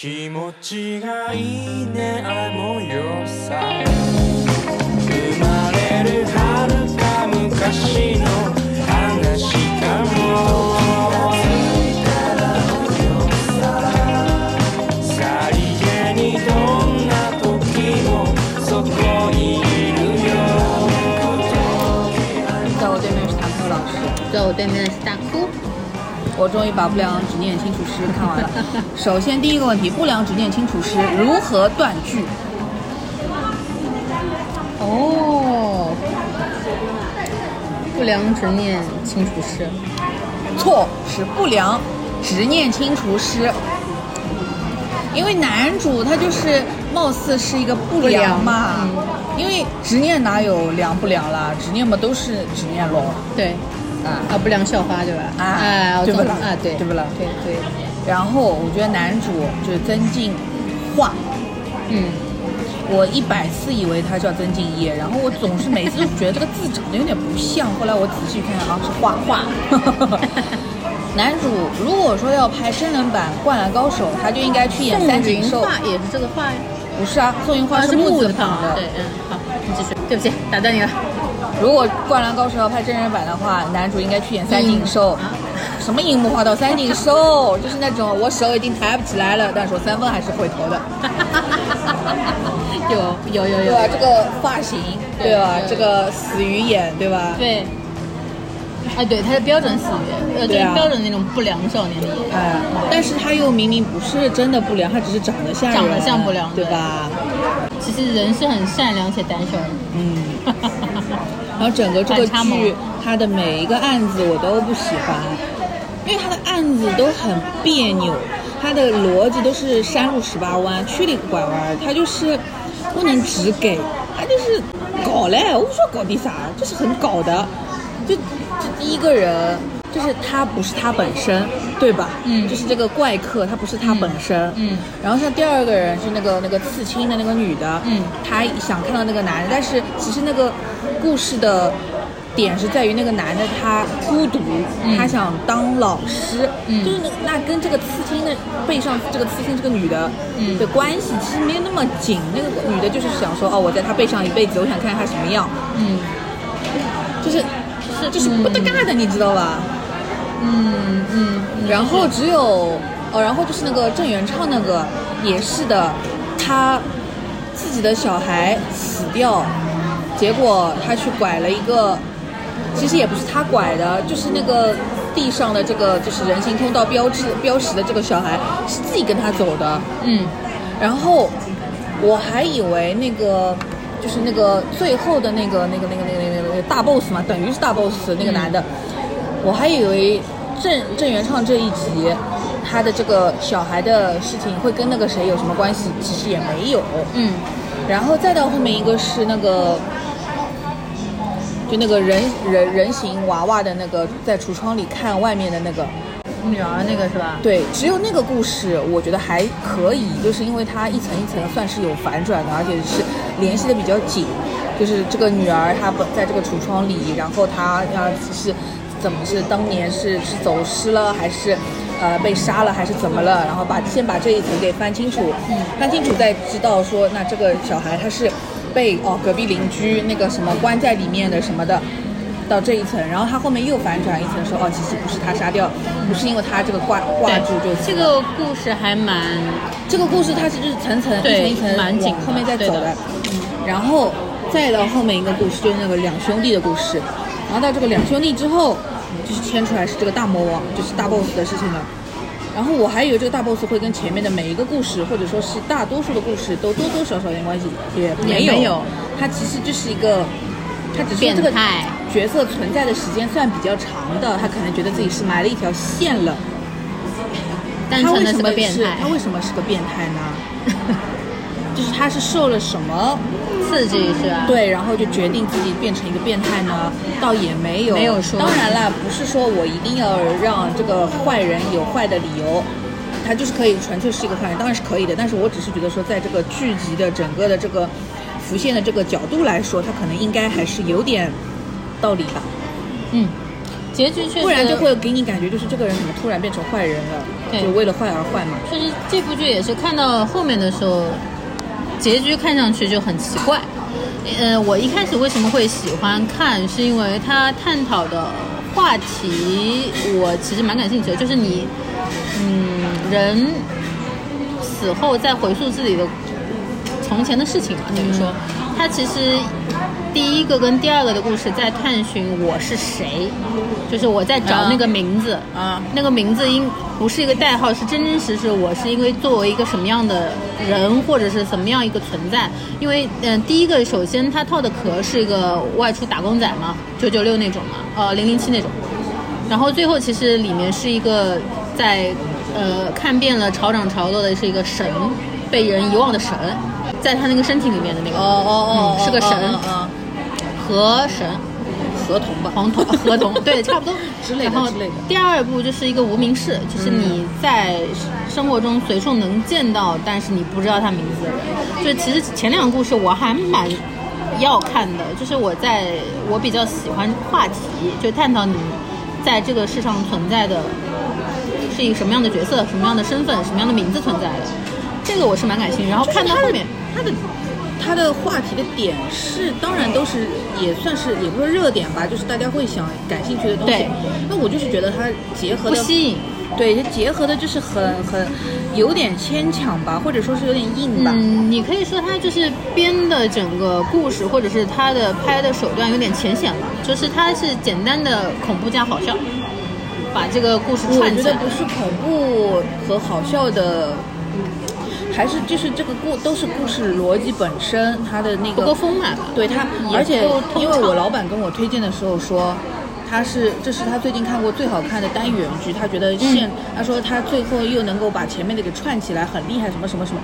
気持ちがいいねあの夜さ。生まれる遥か昔の話かも。さりげにどんな時もそこにいるよ在我对面是谭科老师，在我终于把 《不良执念清除师》看完了。首先第一个问题，《不良执念清除师》如何断句？哦，不良执念清除师。错，是不良执念清除师。因为男主他就是貌似是一个不良嘛，因为执念哪有良不良啦？执念嘛都是执念咯。对，啊啊，不良校花对吧？啊哎，对不啦啊，对，对不啦对对，然后我觉得男主就是曾静化，嗯，我一百次以为他叫曾敬业，然后我总是每次都觉得这个字长得有点不像，后来我仔细看啊是画画。男主如果说要拍真人版《灌篮高手》，他就应该去演三井寿。画也是这个画呀，不是啊，宋云花是木字旁的。对，嗯，好，你继续。对不起，打断你了。如果《灌篮高手》要拍真人版的话，男主应该去演三井寿。啊什么樱木花道三井寿，就是那种我手已经抬不起来了，但是我三分还是会投的。有有有有对吧？这个发型，对对吧？这个死鱼眼，对吧？对。哎，对，他是标准死鱼，呃，就对标准那种不良少年的眼。哎，但是他又明明不是真的不良，他只是长得像长得像不良对吧？其实人是很善良且胆小的。嗯。然后整个这个剧，它的每一个案子我都不喜欢，因为它的案子都很别扭，它的逻辑都是山路十八弯，曲里拐弯，它就是不能直给，它就是搞嘞，我不说搞的啥，就是很搞的，就就第一个人。就是他不是他本身，对吧？嗯。就是这个怪客，他不是他本身。嗯。嗯然后像第二个人是那个那个刺青的那个女的，嗯。她想看到那个男的，但是其实那个故事的点是在于那个男的他孤独，嗯。他想当老师，嗯。就是那那跟这个刺青的背上这个刺青这个女的嗯。的关系其实没有那么紧，那个女的就是想说哦，我在他背上一辈子，我想看看他什么样，嗯。就是是就是不搭嘎的，你知道吧？嗯嗯，然后只有哦，然后就是那个郑元畅那个也是的，他自己的小孩死掉，结果他去拐了一个，其实也不是他拐的，就是那个地上的这个就是人行通道标志标识的这个小孩是自己跟他走的，嗯然后我还以为那个就是那个最后的那个那个那个那个那个那个大 boss 嘛，等于是大 boss 那个男的，我还以为郑郑元畅这一集他的这个小孩的事情会跟那个谁有什么关系，其实也没有。嗯然后再到后面一个是那个，就那个人人人形娃娃的那个在橱窗里看外面的那个，女儿那个是吧？对，只有那个故事我觉得还可以，就是因为它一层一层算是有反转的，而且是联系的比较紧。就是这个女儿她本在这个橱窗里，然后她要是怎么是当年是是走失了，还是呃被杀了，还是怎么了？然后把先把这一层给翻清楚，嗯。翻清楚再知道说那这个小孩他是被哦隔壁邻居那个什么关在里面的什么的。到这一层，然后他后面又反转一层说，哦，其实不是他杀掉，不是因为他这个挂挂住就这个故事还蛮这个故事它是就是层层一层一层蛮紧后面再走的，然后再到后面一个故事就是那个两兄弟的故事，然后到这个两兄弟之后，就是牵出来是这个大魔王，就是大 boss 的事情了。然后我还以为这个大 boss 会跟前面的每一个故事，或者说是大多数的故事都多多少少有点关系，也没有。也没有它其实就是一个，他只是这个角色存在的时间算比较长的，他可能觉得自己是埋了一条线了。单纯的他为什么是他，为什么是个变态呢？就是他是受了什么刺激是吧？，对，然后就决定自己变成一个变态呢？倒也没有，没有说当然啦，不是说我一定要让这个坏人有坏的理由，他就是可以纯粹是一个坏人，当然是可以的。但是我只是觉得说，在这个剧集的整个的这个浮现的这个角度来说，他可能应该还是有点道理吧。嗯，结局确实，不然就会给你感觉就是这个人怎么突然变成坏人了，对就为了坏而坏嘛。确实这部剧也是看到后面的时候，结局看上去就很奇怪。呃，我一开始为什么会喜欢看，是因为他探讨的话题我其实蛮感兴趣的，就是你，嗯，人死后再回溯自己的从前的事情嘛，等于说，它其实第一个跟第二个的故事在探寻我是谁，就是我在找那个名字啊那个名字应不是一个代号，是真真实实我是因为作为一个什么样的人，或者是什么样一个存在。因为嗯、第一个首先他套的壳是一个外出打工仔嘛，九九六那种嘛，呃零零七那种。然后最后其实里面是一个在呃看遍了潮涨潮落的是一个神，被人遗忘的神，在他那个身体里面的那个。哦哦哦是个神。啊，河神。河童吧，黄铜河童，对，差不多之类的然后第二部就是一个无名氏，就是你在生活中随处能见到，但是你不知道他名字。的人。就其实前两个故事我还蛮要看的，就是我在我比较喜欢话题，就探讨你在这个世上存在的是一个什么样的角色、什么样的身份、什么样的名字存在的。这个我是蛮感兴趣，然后看到后面，他的他的话题的点是，当然都是也算是也不是热点吧，就是大家会想感兴趣的东西对。那我就是觉得它结合的不吸引。对，它结合的就是很很有点牵强吧，或者说是有点硬吧。嗯，你可以说它就是编的整个故事，或者是它的拍的手段有点浅显了，就是它是简单的恐怖加好笑，把这个故事串起来。觉得不是恐怖和好笑的，还是就是这个故都是故事逻辑本身，它的那不够个丰满吧？对他，而且因为我老板跟我推荐的时候说，他是这是他最近看过最好看的单元剧，他觉得现、他说他最后又能够把前面的给串起来，很厉害，什么什么什么。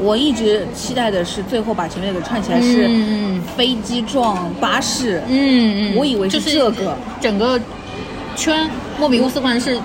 我一直期待的是最后把前面的给串起来是飞机撞巴士，嗯嗯，我以为是就是这个。整个圈莫比乌斯环是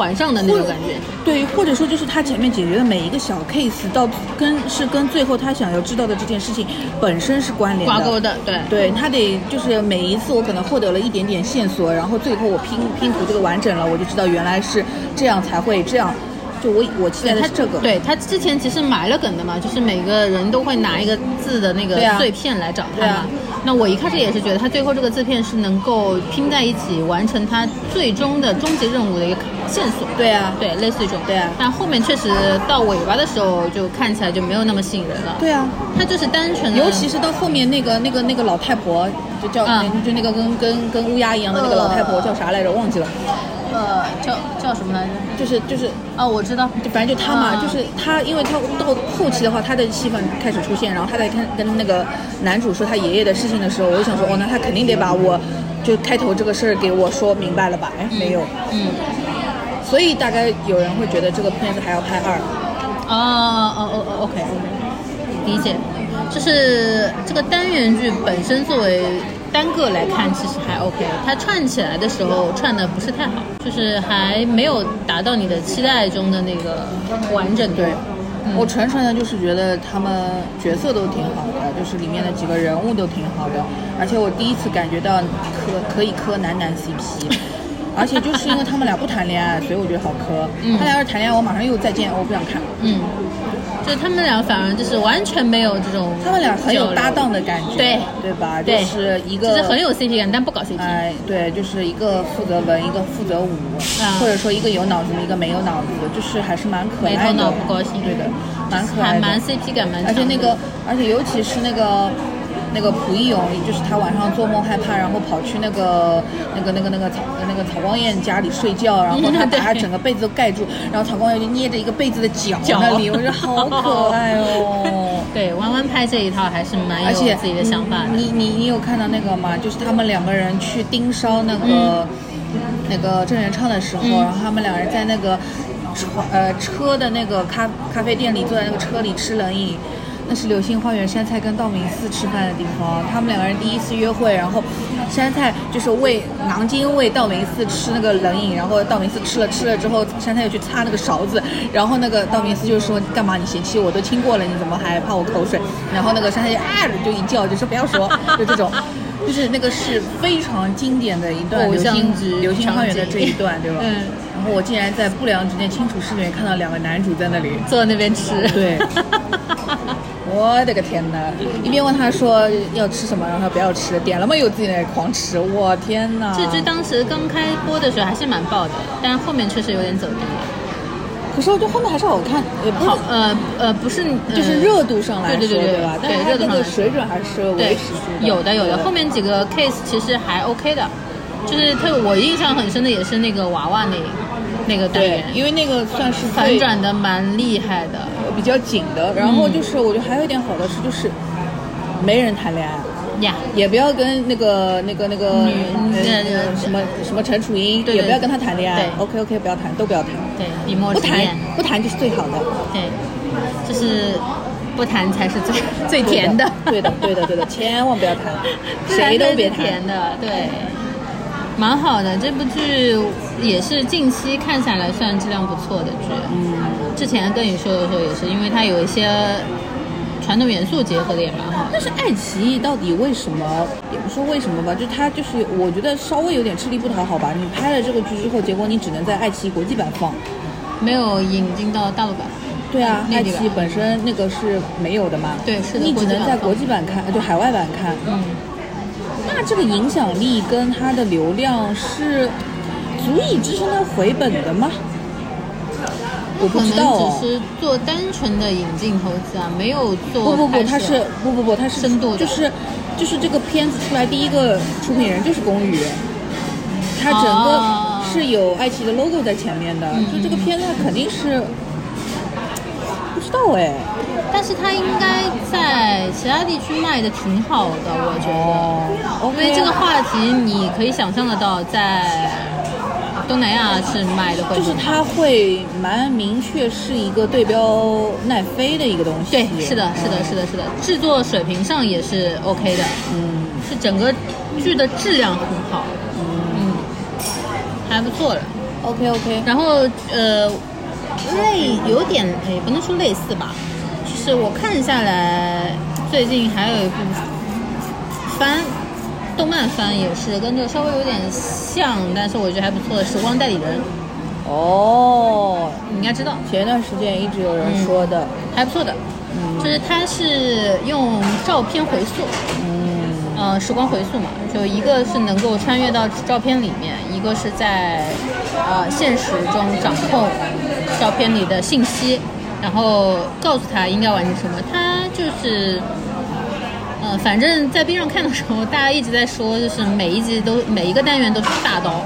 环上的那种感觉。对，或者说就是他前面解决的每一个小 case 到跟是跟最后他想要知道的这件事情本身是关联的挂钩的，对。对他得就是每一次我可能获得了一点点线索，然后最后我拼拼图这个完整了，我就知道原来是这样才会这样。就我我期待的是这个，对他之前其实埋了梗的嘛，就是每个人都会拿一个字的那个碎片来找他嘛。那我一开始也是觉得他最后这个字片是能够拼在一起，完成他最终的终极任务的一个线索。对啊对，类似于这种。对啊但后面确实到尾巴的时候，就看起来就没有那么吸引人了。对啊，他就是单纯的，尤其是到后面那个那个那个老太婆，就叫、嗯就那个跟跟跟乌鸦一样的那个老太婆呃叫啥来着？忘记了，呃叫叫什么来着？就是就是哦，我知道。就反正就他嘛，嗯就是他，因为他到后期的话，他的戏份开始出现，然后他在跟跟那个男主说他爷爷的事情的时候，我就想说，哦，那他肯定得把我就开头这个事儿给我说明白了吧？哎，没有，嗯。所以大概有人会觉得这个片子还要拍二。哦哦哦哦，OK OK，理解。就是这个单元剧本身作为单个来看，其实还 OK。它串起来的时候串的不是太好，就是还没有达到你的期待中的那个完整度。嗯我纯纯的就是觉得他们角色都挺好的，就是里面的几个人物都挺好的，而且我第一次感觉到磕可以磕男男 CP，而且就是因为他们俩不谈恋爱，所以我觉得好磕。嗯他俩要是谈恋爱，我马上又再见，我不想看。嗯，就是他们俩反而就是完全没有这种，他们俩很有搭档的感觉，对对吧？对就是一个就是很有 CP 感，但不搞 CP。哎，对，就是一个负责文，一个负责武，啊或者说一个有脑子，一个没有脑子的，就是还是蛮可爱的。没头脑不高兴对的，蛮可爱的，还蛮 CP 感蛮强。而且那个，而且尤其是那个。那个蒲一勇，就是他晚上做梦害怕，然后跑去那个那个那个那个曹那个曹光彦家里睡觉，然后 他把他整个被子都盖住，然后曹光彦就捏着一个被子的脚脚那里，我觉得好可爱哦。对弯弯拍这一套还是蛮有自己的想法的。你你你有看到那个吗？就是他们两个人去盯梢那个、那个郑元畅的时候，嗯然后他们两人在那个车呃车的那个咖咖啡店里坐在那个车里吃冷饮。那是流星花园山菜跟道明寺吃饭的地方，他们两个人第一次约会，然后山菜就是喂囊金喂道明寺吃那个冷饮，然后道明寺吃了吃了之后，山菜又去擦那个勺子，然后那个道明寺就说干嘛你嫌弃我都亲过了，你怎么还怕我口水？然后那个山菜就啊就一叫，就说不要说，就这种。就是那个是非常经典的一段流星流星花园的这一段，对吧？嗯。然后我竟然在不良执念清除室里面看到两个男主在那里，坐在那边吃。对 我的个天哪！一边问他说要吃什么，然后他不要吃，点了嘛又自己在狂吃，我天哪！这只当时刚开播的时候还是蛮爆的，但是后面确实有点走低。可是我觉得后面还是好看，也不呃呃，不是，呃就是热度上来说，对对对对吧？热度上来说水准还是维对持住，的。有的有的，后面几个 case 其实还 OK 的，就是特我印象很深的也是那个娃娃那那个单对元，，因为那个算是反转的蛮厉害的。比较紧的。然后就是我觉得还有一点好的是，就是没人谈恋爱。呀，也不要跟那个那个那个什么什么陈楚英，对对也不要跟他谈恋爱。对 OK OK，不要谈，都不要谈，对，笔墨不谈，不谈就是最好的，对，就是不谈才是最最甜 的。对的对的对的，千万不要谈，谁都别甜谈。的，对，蛮好的。这部剧也是近期看下来算质量不错的剧。嗯，之前跟你说的时候也是，因为它有一些传统元素结合的也蛮好。但是爱奇艺到底为什么？也不说为什么吧，就它就是我觉得稍微有点吃力不讨好吧。你拍了这个剧之后，结果你只能在爱奇艺国际版放。没有引进到大陆版。对啊，爱奇艺本身那个是没有的嘛。对是的你只能在国国际版看，就海外版看。嗯，那这个影响力跟它的流量是足以支撑它回本的吗？我不知道、能哦。只是做单纯的引进投资啊，没有做不不不，拍摄它是不不不，它是深度就是就是这个片子出来第一个出品人就是龚宇，他整哦个是有爱奇艺的 logo 在前面的，嗯就这个片子它肯定是不知道哎。但是它应该在其他地区卖的挺好的，我觉得。哦因为这个话题，你可以想象得到，在东南亚是卖的会就是它会蛮明确是一个对标奈飞的一个东西。对，是的，是的，是的，是的，制作水平上也是 OK 的，嗯，是整个剧的质量很好，嗯，还不错了。OK OK，然后呃，类有点也不能说类似吧，就是我看下来，最近还有一部番，动漫番也是跟这个稍微有点像，但是我觉得还不错的《时光代理人》，哦，你应该知道，前一段时间一直有人说的，还不错的，就是它是用照片回溯，嗯，呃，时光回溯嘛，就一个是能够穿越到照片里面，一个是在呃现实中掌控照片里的信息，然后告诉他应该完成什么。他就是，呃，反正在边上看的时候，大家一直在说，就是每一集都每一个单元都是大刀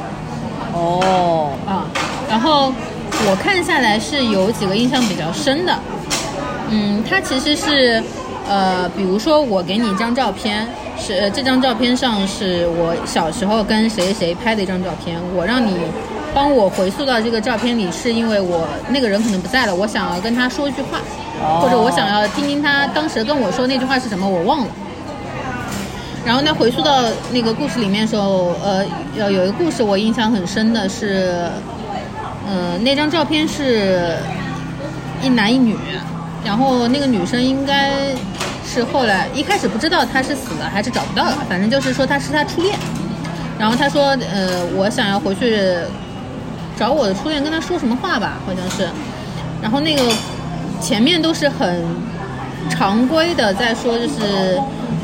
哦，啊。然后我看下来是有几个印象比较深的，嗯，他其实是，呃，比如说我给你一张照片，是呃这张照片上是我小时候跟谁谁拍的一张照片，我让你帮我回溯到这个照片里，是因为我那个人可能不在了，我想要跟他说一句话，哦或者我想要听听他当时跟我说那句话是什么，我忘了。然后呢，回溯到那个故事里面的时候，呃，有有一个故事我印象很深的是，呃，那张照片是一男一女，然后那个女生应该是后来一开始不知道他是死了还是找不到了，反正就是说他是他初恋。然后他说，呃，我想要回去找我的初恋，跟他说什么话吧，好像是。然后那个前面都是很常规的在说，就是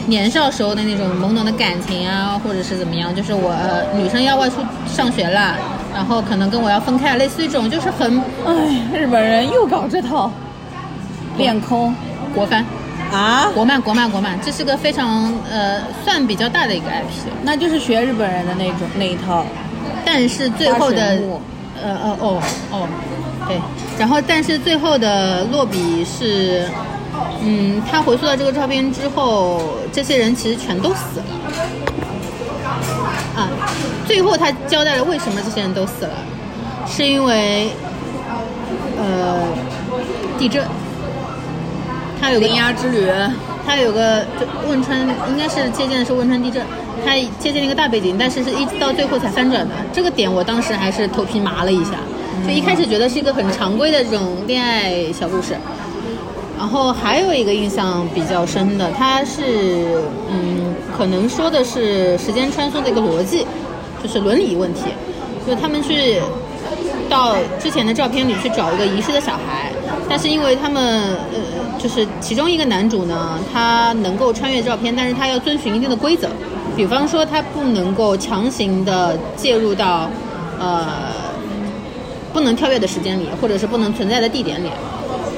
年少时候的那种懵懂的感情啊，或者是怎么样，就是我、呃、女生要外出上学了，然后可能跟我要分开，类似于这种，就是很哎，日本人又搞这套，恋空。国番、啊，国漫、国漫、国漫，这是个非常呃算比较大的一个 IP。那就是学日本人的那种那一套，但是最后的呃呃哦哦，对，然后但是最后的落笔是，嗯，他回溯到这个照片之后，这些人其实全都死了。啊，最后他交代了为什么这些人都死了，是因为呃地震，他有个铃芽之旅，他有个就汶川，应该是借鉴的是汶川地震，它借鉴了一个大背景，但是是一直到最后才翻转的。这个点我当时还是头皮麻了一下，就一开始觉得是一个很常规的这种恋爱小故事，然后还有一个印象比较深的，它是嗯，可能说的是时间穿梭的一个逻辑，就是伦理问题，就他们去到之前的照片里去找一个遗失的小孩，但是因为他们呃，就是其中一个男主呢，他能够穿越照片，但是他要遵循一定的规则，比方说他不能够强行的介入到呃不能跳跃的时间里，或者是不能存在的地点里，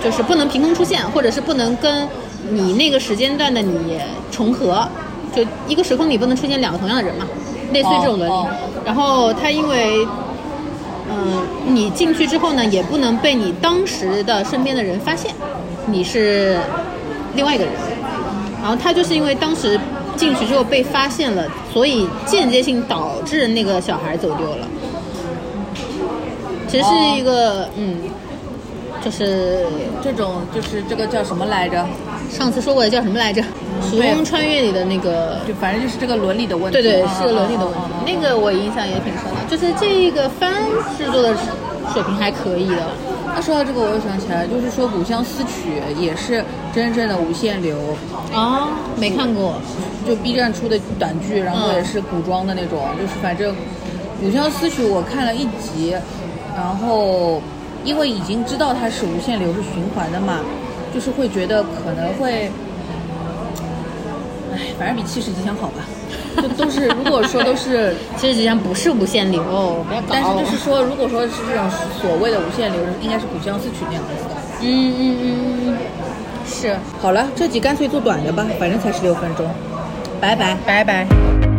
就是不能凭空出现，或者是不能跟你那个时间段的你重合，就一个时空里不能出现两个同样的人嘛，类似于这种伦理。哦然后他因为，嗯、你进去之后呢，也不能被你当时的身边的人发现你是另外一个人。然后他就是因为当时进去之后被发现了，所以间接性导致那个小孩走丢了。其实是一个，嗯，就是这种就是这个叫什么来着？上次说过的叫什么来着？时空穿越里的那个，就反正就是这个伦理的问题。对对，嗯是个伦理的问题。那个我印象也挺深的，就是这个番制作的水平还可以的。那说到这个，我又想起来，就是说《古相思曲》也是真正的无限流，啊，没看过。就 B 站出的短剧，然后嗯也是古装的那种，就是反正《古相思曲》我看了一集，然后因为已经知道它是无限流是循环的嘛，就是会觉得可能会，哎，反正比七十吉祥好吧，就都是如果说都是。其实际上不是无限流，不要搞。但是就是说，如果说是这种所谓的无限流，应该是《古相思曲》那样子的。嗯嗯嗯嗯，是，好了，这集干脆做短的吧，反正才十六分钟。拜拜。拜拜。